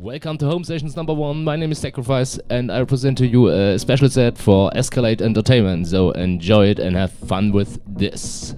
Welcome to Home Sessions number one. My name is Sacrifice, and I present to you a special set for SKL8 Entertainment. So enjoy it and have fun with this.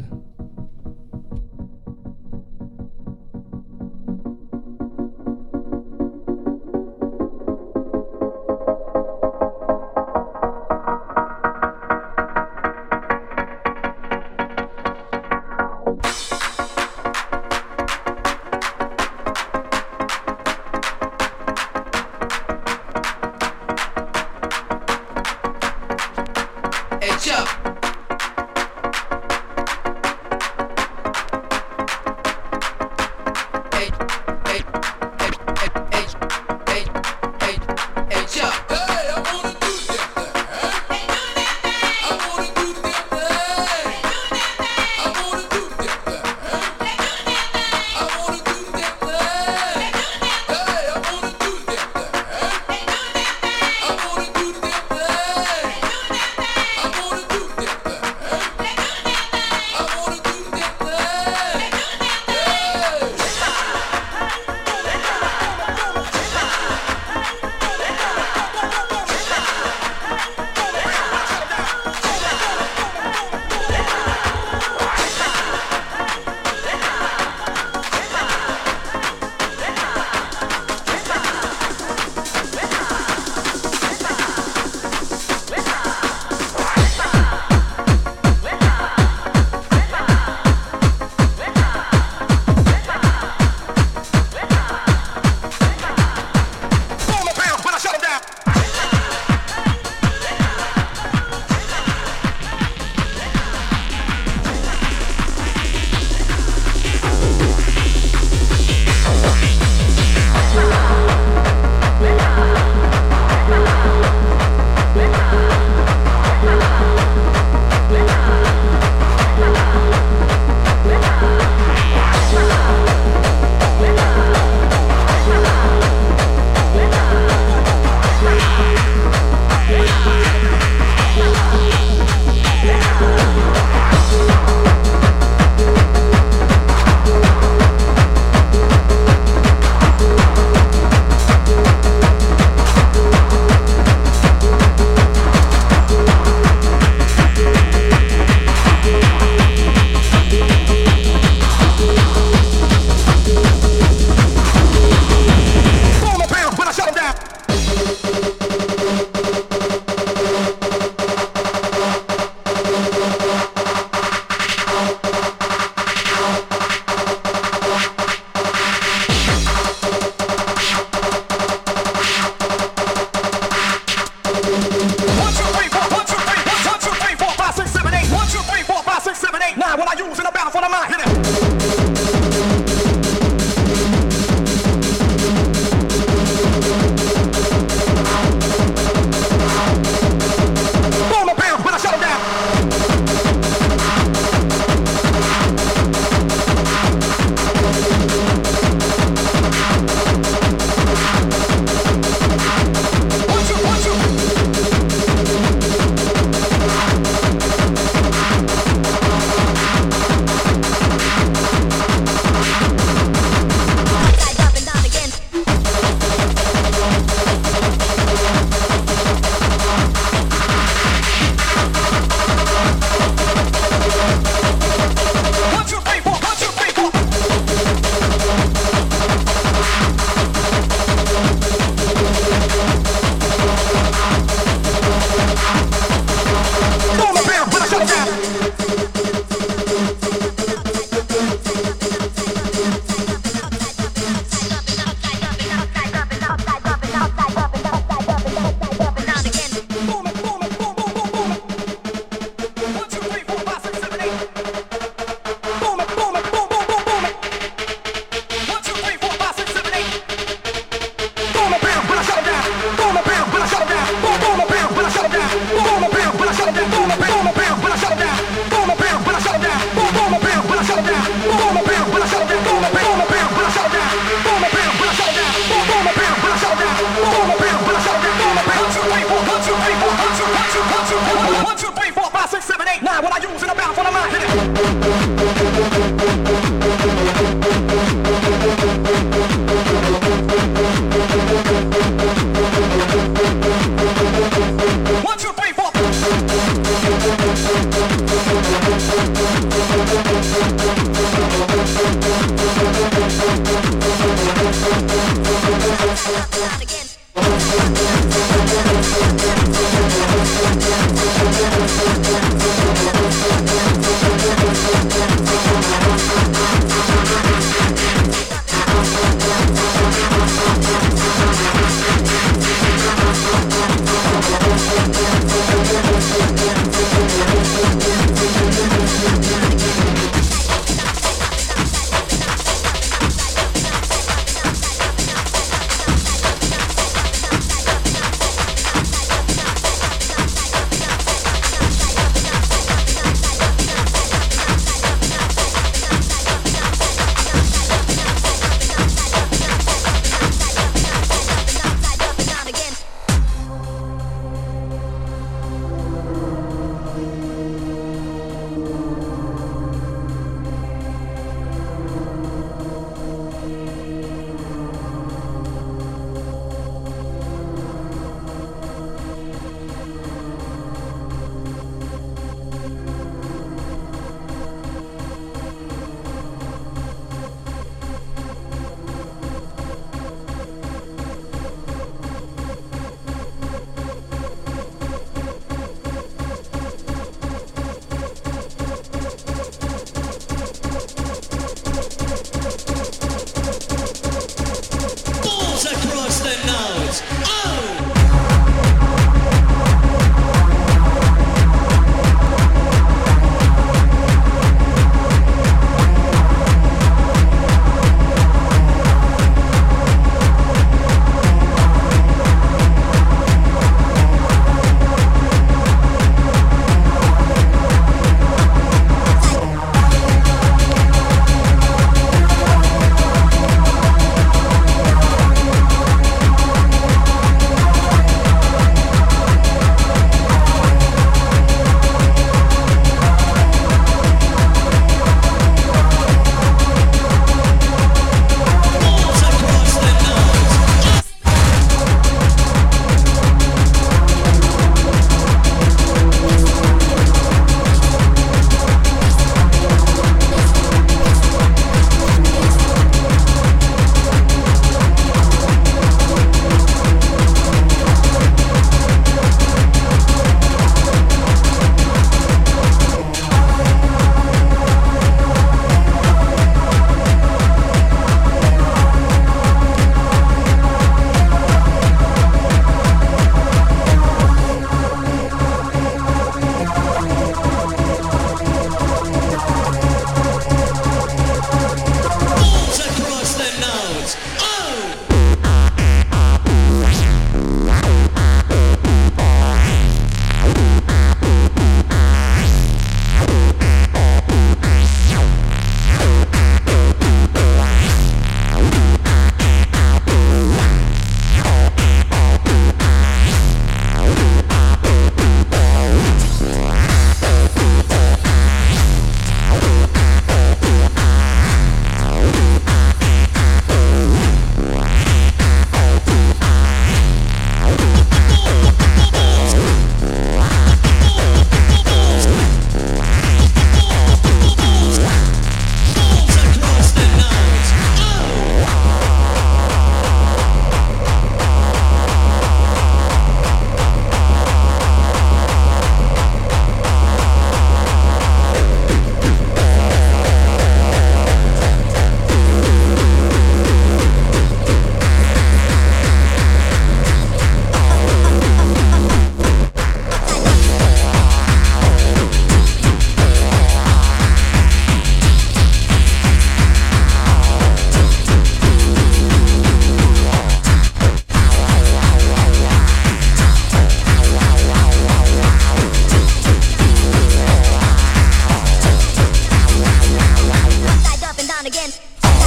Thank you.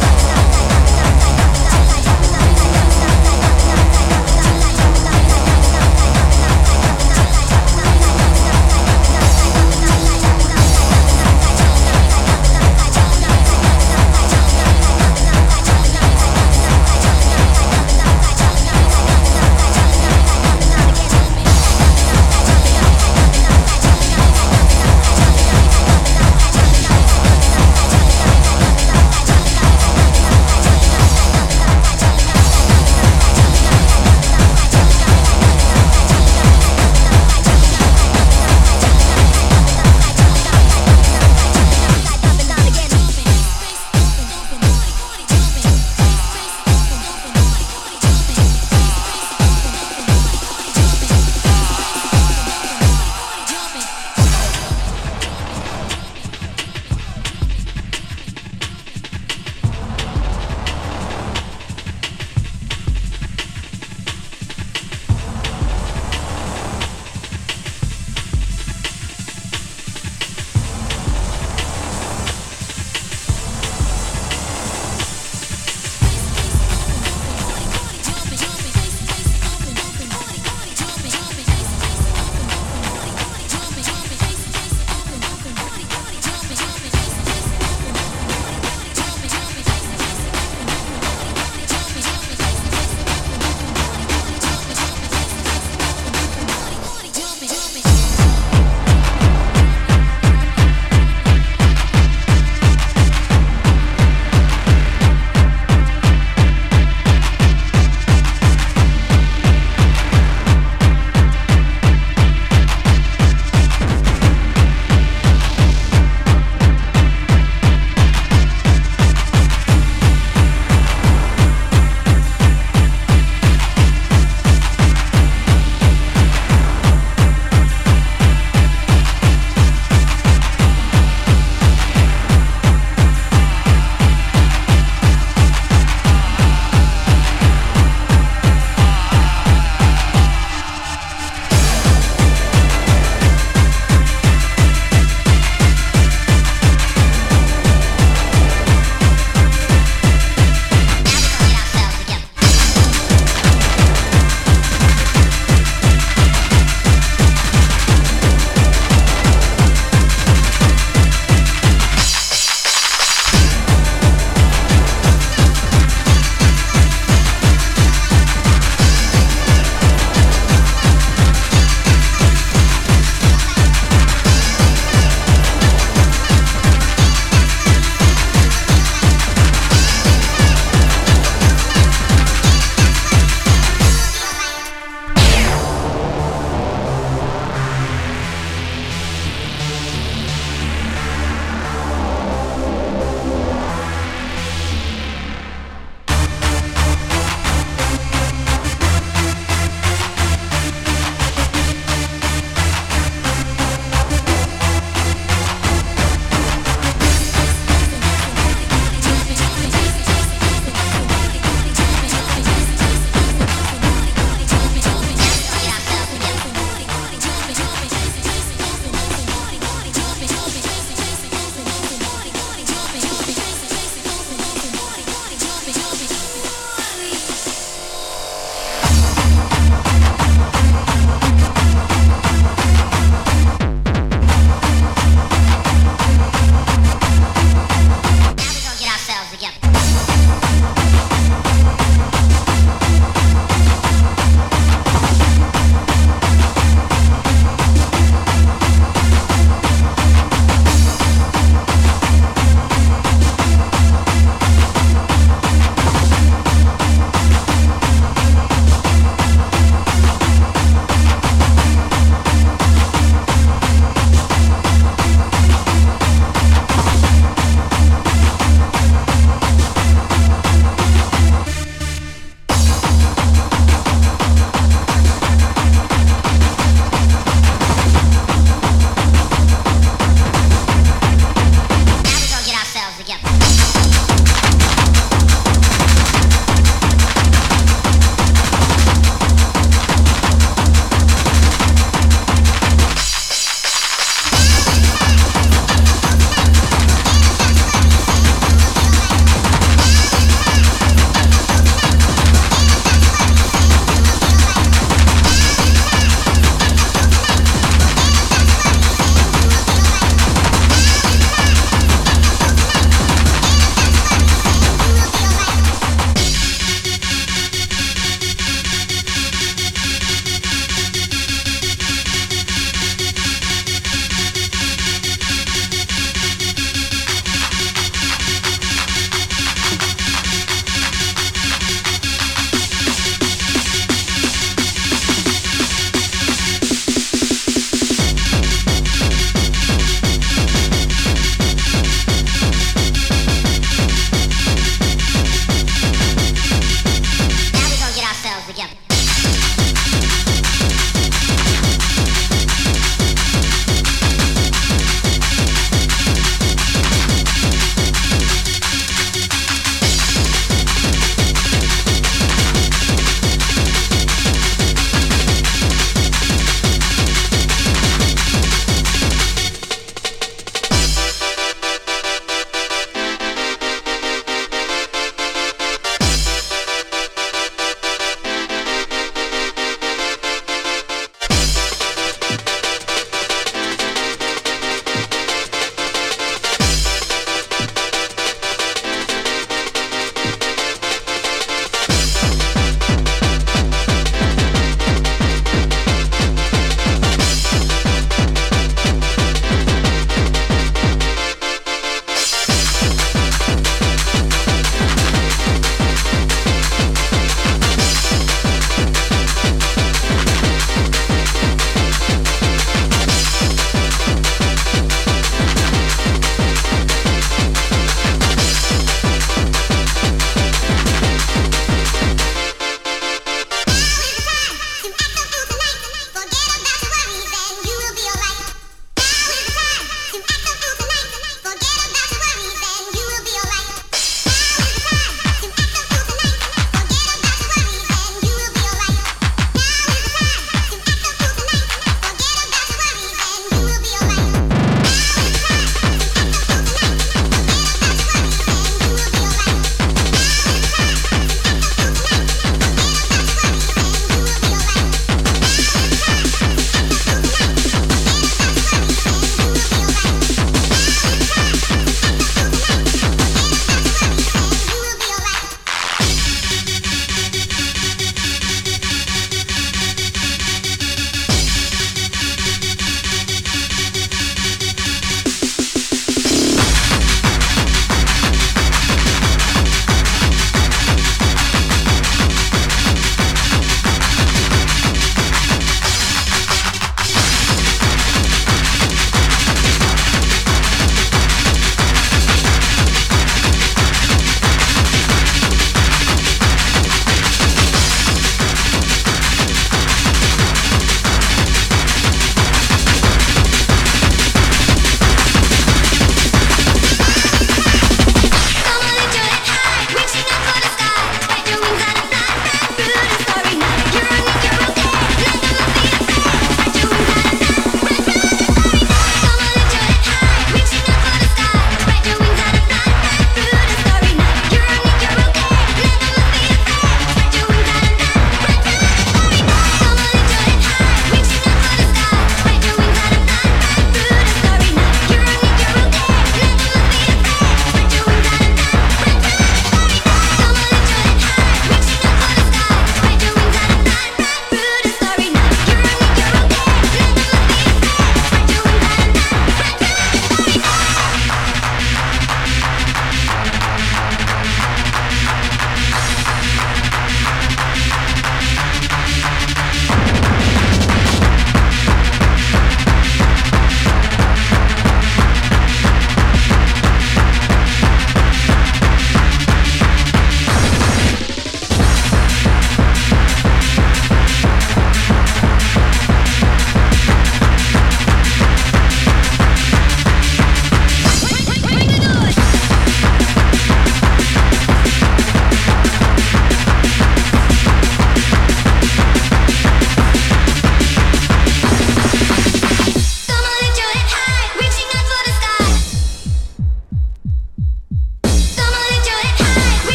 Bye.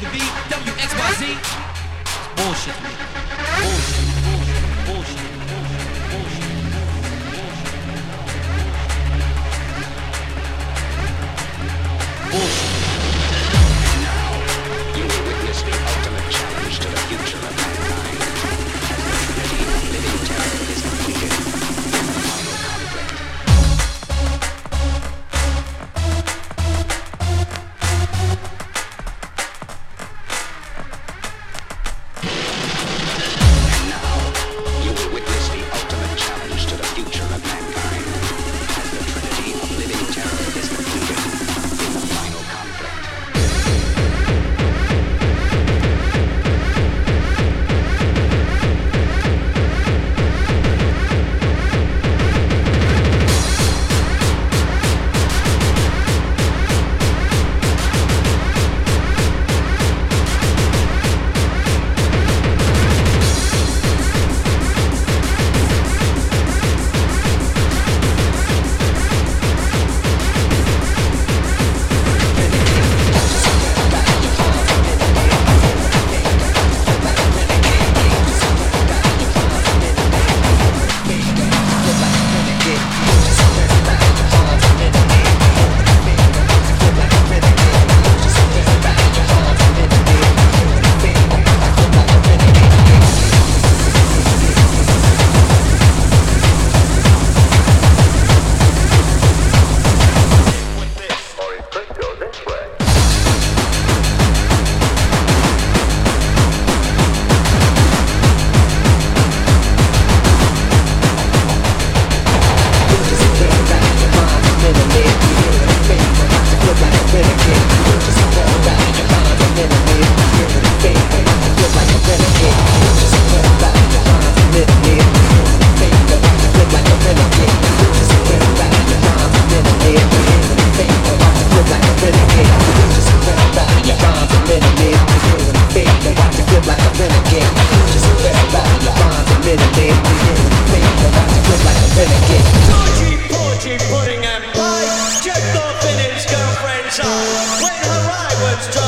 the beat, bullshit. Bullshit. Bullshit. Bullshit. Bullshit. Bullshit. Bullshit. shot when her eye was dry.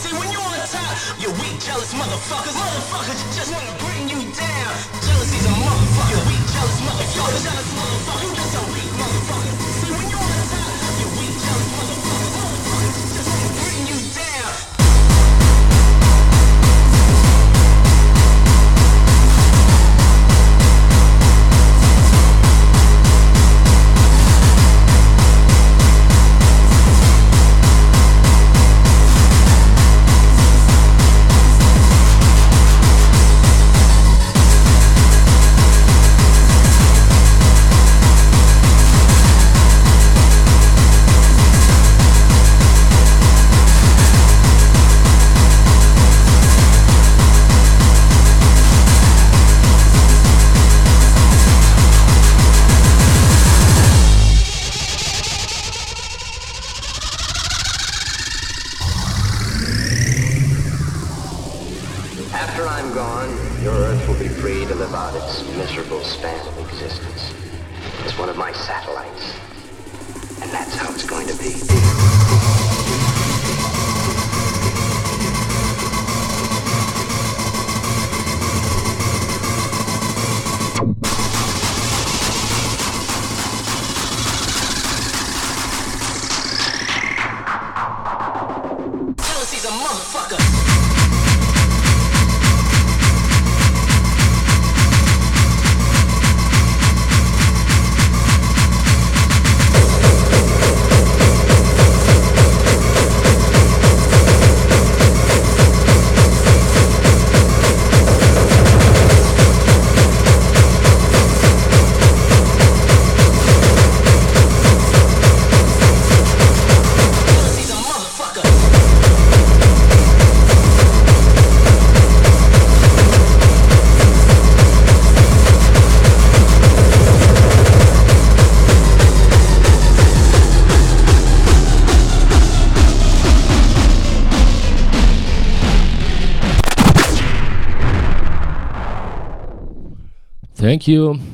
See, when you on top, you weak, jealous motherfuckers. Motherfuckers just wanna bring you down. Jealousy's a motherfucker. You weak, jealous motherfucker. Jealous motherfucker. You just a weak motherfucker. See, you.